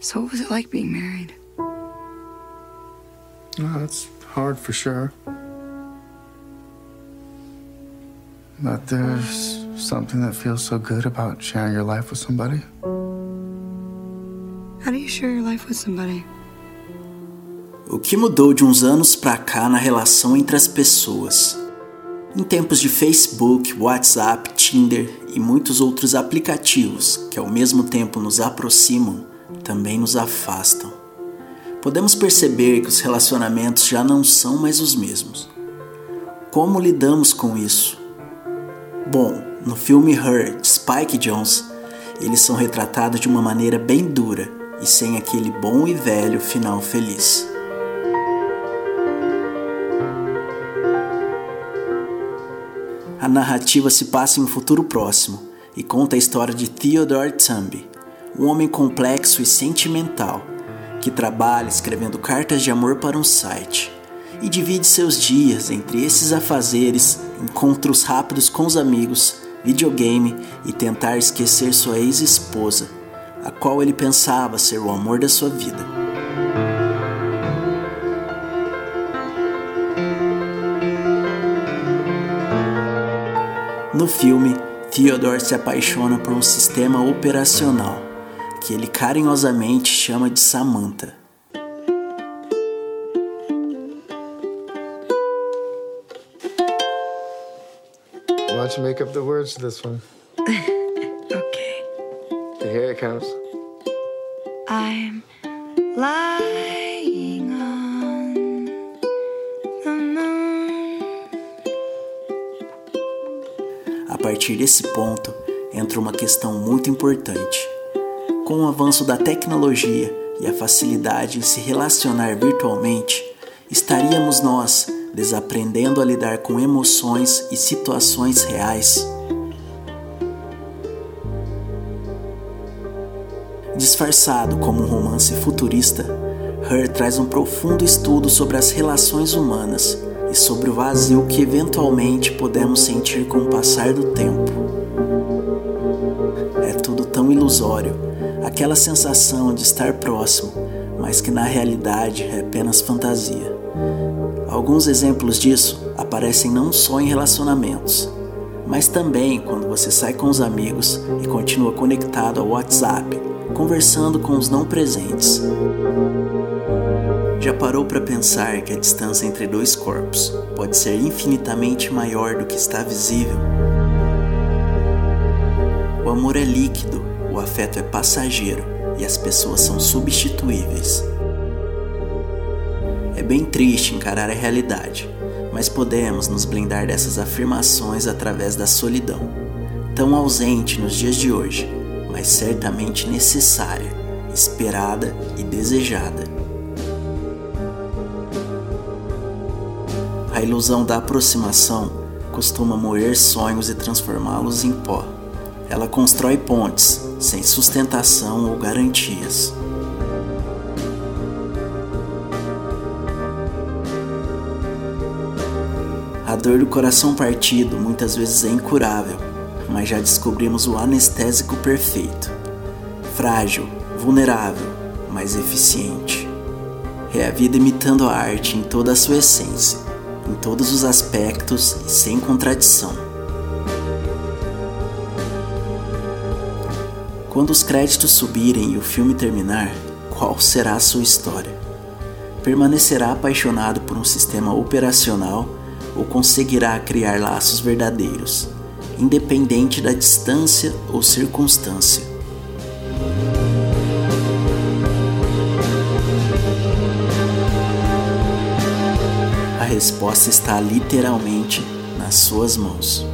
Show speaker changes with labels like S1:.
S1: So, what was it like being married?
S2: Oh, it's hard for sure. But there's something that feels so good about sharing your life with somebody.
S1: How do you share your life with somebody?
S3: O que mudou de uns anos pra cá na relação entre as pessoas? Em tempos de Facebook, WhatsApp, Tinder e muitos outros aplicativos que ao mesmo tempo nos aproximam, também nos afastam. Podemos perceber que os relacionamentos já não são mais os mesmos. Como lidamos com isso? Bom, no filme Her, de Spike Jonze, eles são retratados de uma maneira bem dura e sem aquele bom e velho final feliz. A narrativa se passa em um futuro próximo e conta a história de Theodore Tambi, um homem complexo e sentimental que trabalha escrevendo cartas de amor para um site e divide seus dias entre esses afazeres, encontros rápidos com os amigos, videogame e tentar esquecer sua ex-esposa, a qual ele pensava ser o amor da sua vida. No filme, Theodore se apaixona por um sistema operacional que ele carinhosamente chama de Samantha.
S2: Why don't you make up the words to this one?
S1: Okay.
S2: Here it comes.
S1: I'm lying on the moon.
S3: A partir desse ponto, entra uma questão muito importante. Com o avanço da tecnologia e a facilidade em se relacionar virtualmente, estaríamos nós desaprendendo a lidar com emoções e situações reais? Disfarçado como um romance futurista, Her traz um profundo estudo sobre as relações humanas e sobre o vazio que eventualmente podemos sentir com o passar do tempo. É tudo tão ilusório, aquela sensação de estar próximo, mas que na realidade é apenas fantasia. Alguns exemplos disso aparecem não só em relacionamentos, mas também quando você sai com os amigos e continua conectado ao WhatsApp, conversando com os não presentes. Já parou para pensar que a distância entre dois corpos pode ser infinitamente maior do que está visível? O amor é líquido, o afeto é passageiro e as pessoas são substituíveis. É bem triste encarar a realidade, mas podemos nos blindar dessas afirmações através da solidão, tão ausente nos dias de hoje, mas certamente necessária, esperada e desejada. A ilusão da aproximação costuma moer sonhos e transformá-los em pó. Ela constrói pontes sem sustentação ou garantias. A dor do coração partido muitas vezes é incurável, mas já descobrimos o anestésico perfeito. Frágil, vulnerável, mas eficiente. É a vida imitando a arte em toda a sua essência, em todos os aspectos e sem contradição. Quando os créditos subirem e o filme terminar, qual será a sua história? Permanecerá apaixonado por um sistema operacional ou conseguirá criar laços verdadeiros, independente da distância ou circunstância? A resposta está literalmente nas suas mãos.